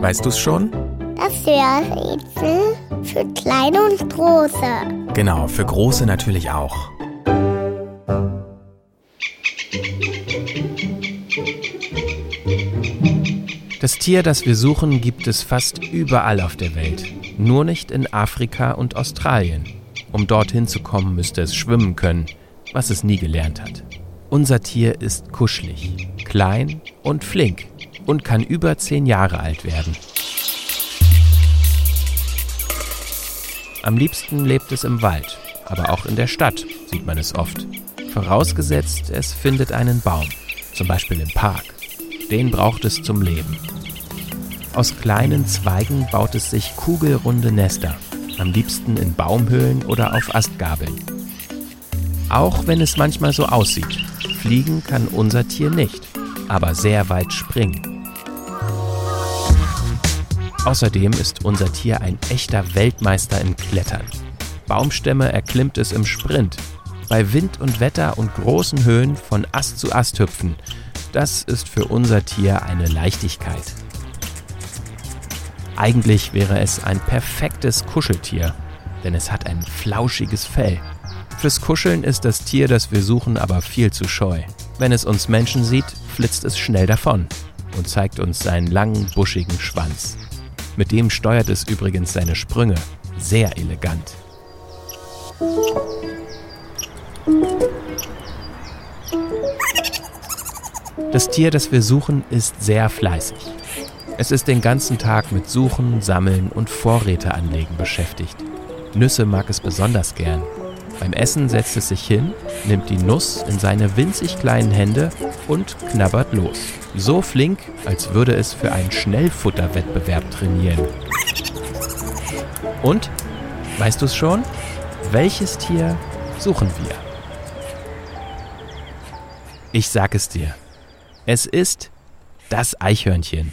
Weißt du es schon? Das Hörrätsel für kleine und große. Genau, für große natürlich auch. Das Tier, das wir suchen, gibt es fast überall auf der Welt. Nur nicht in Afrika und Australien. Um dorthin zu kommen, müsste es schwimmen können, was es nie gelernt hat. Unser Tier ist kuschelig, klein und flink und kann über zehn Jahre alt werden. Am liebsten lebt es im Wald, aber auch in der Stadt sieht man es oft. Vorausgesetzt, es findet einen Baum, zum Beispiel im Park. Den braucht es zum Leben. Aus kleinen Zweigen baut es sich kugelrunde Nester, am liebsten in Baumhöhlen oder auf Astgabeln. Auch wenn es manchmal so aussieht, fliegen kann unser Tier nicht, aber sehr weit springen. Außerdem ist unser Tier ein echter Weltmeister im Klettern. Baumstämme erklimmt es im Sprint. Bei Wind und Wetter und großen Höhen von Ast zu Ast hüpfen. Das ist für unser Tier eine Leichtigkeit. Eigentlich wäre es ein perfektes Kuscheltier, denn es hat ein flauschiges Fell. Fürs Kuscheln ist das Tier, das wir suchen, aber viel zu scheu. Wenn es uns Menschen sieht, flitzt es schnell davon und zeigt uns seinen langen, buschigen Schwanz. Mit dem steuert es übrigens seine Sprünge sehr elegant. Das Tier, das wir suchen, ist sehr fleißig. Es ist den ganzen Tag mit Suchen, Sammeln und Vorräte anlegen beschäftigt. Nüsse mag es besonders gern. Beim Essen setzt es sich hin, nimmt die Nuss in seine winzig kleinen Hände und knabbert los. So flink, als würde es für einen Schnellfutterwettbewerb trainieren. Und, weißt du es schon? Welches Tier suchen wir? Ich sag es dir. Es ist das Eichhörnchen.